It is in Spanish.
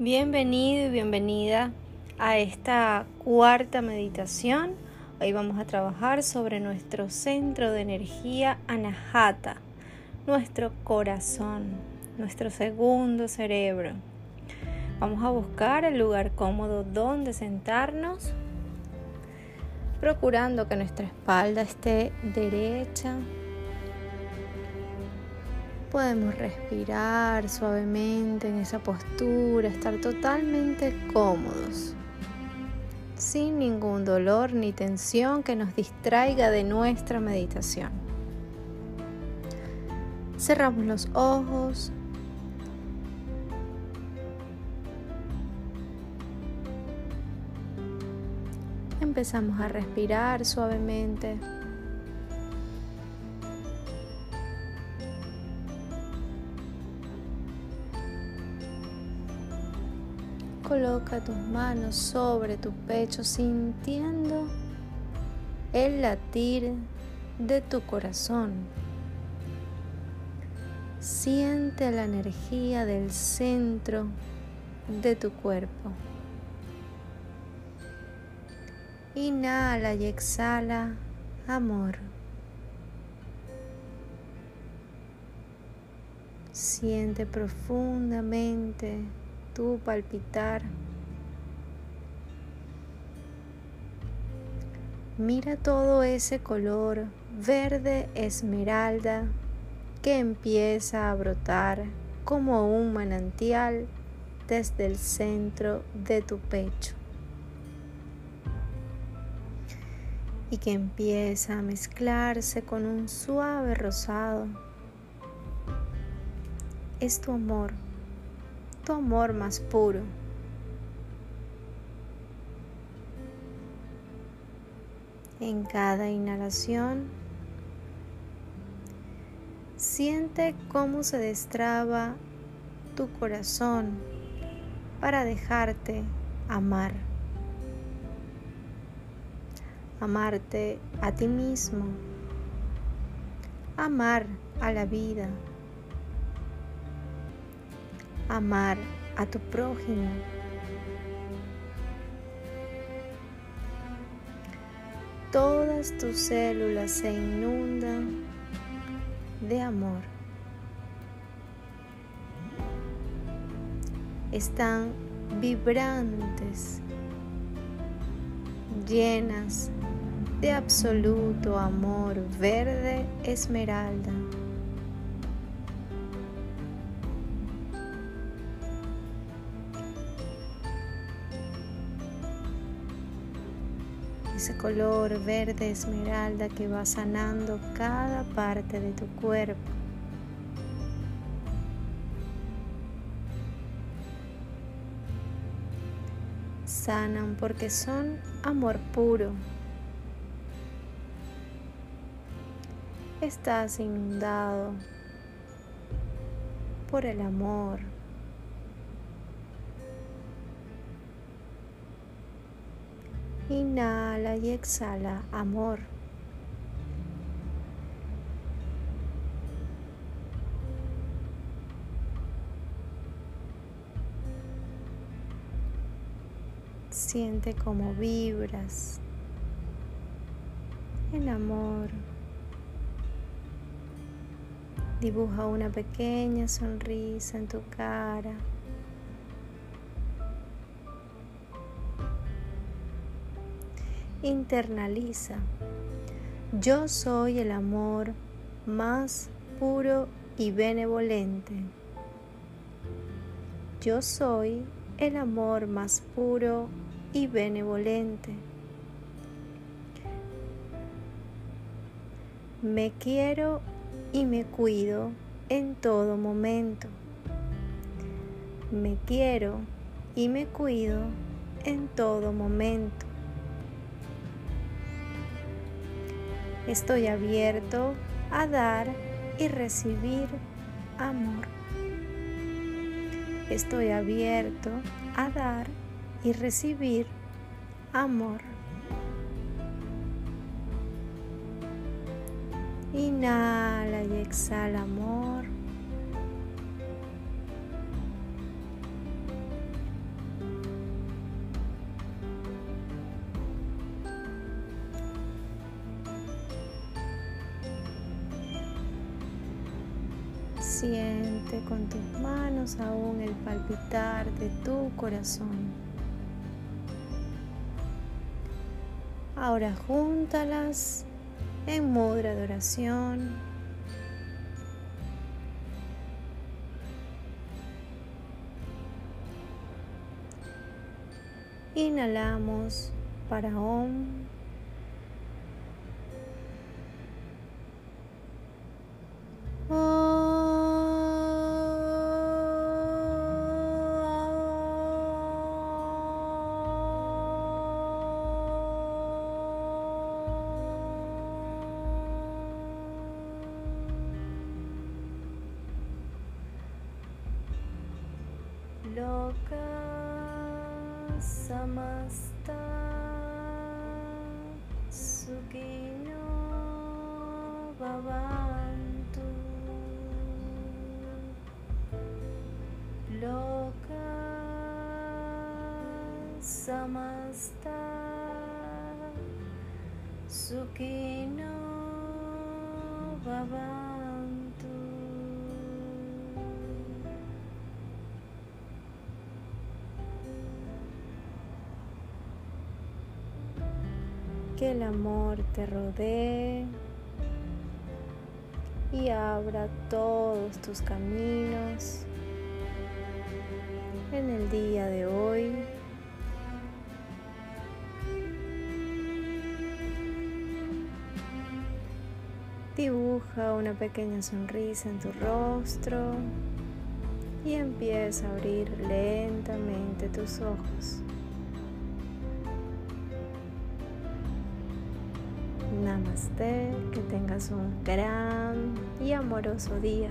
Bienvenido y bienvenida a esta cuarta meditación. Hoy vamos a trabajar sobre nuestro centro de energía Anahata, nuestro corazón, nuestro segundo cerebro. Vamos a buscar el lugar cómodo donde sentarnos, procurando que nuestra espalda esté derecha, Podemos respirar suavemente en esa postura, estar totalmente cómodos, sin ningún dolor ni tensión que nos distraiga de nuestra meditación. Cerramos los ojos. Empezamos a respirar suavemente. Coloca tus manos sobre tu pecho sintiendo el latir de tu corazón. Siente la energía del centro de tu cuerpo. Inhala y exhala amor. Siente profundamente tu palpitar. Mira todo ese color verde esmeralda que empieza a brotar como un manantial desde el centro de tu pecho y que empieza a mezclarse con un suave rosado. Es tu amor amor más puro. En cada inhalación, siente cómo se destraba tu corazón para dejarte amar. Amarte a ti mismo. Amar a la vida amar a tu prójimo. Todas tus células se inundan de amor. Están vibrantes, llenas de absoluto amor verde esmeralda. Ese color verde esmeralda que va sanando cada parte de tu cuerpo. Sanan porque son amor puro. Estás inundado por el amor. Inhala y exhala amor. Siente como vibras el amor. Dibuja una pequeña sonrisa en tu cara. Internaliza. Yo soy el amor más puro y benevolente. Yo soy el amor más puro y benevolente. Me quiero y me cuido en todo momento. Me quiero y me cuido en todo momento. Estoy abierto a dar y recibir amor. Estoy abierto a dar y recibir amor. Inhala y exhala amor. Siente con tus manos aún el palpitar de tu corazón. Ahora júntalas en mudra de oración. Inhalamos para Om. Loka samasta sukino bhavantu loka samasta sukino bhavantu que el amor te rodee y abra todos tus caminos en el día de hoy. Dibuja una pequeña sonrisa en tu rostro y empieza a abrir lentamente tus ojos. Que tengas un gran y amoroso día.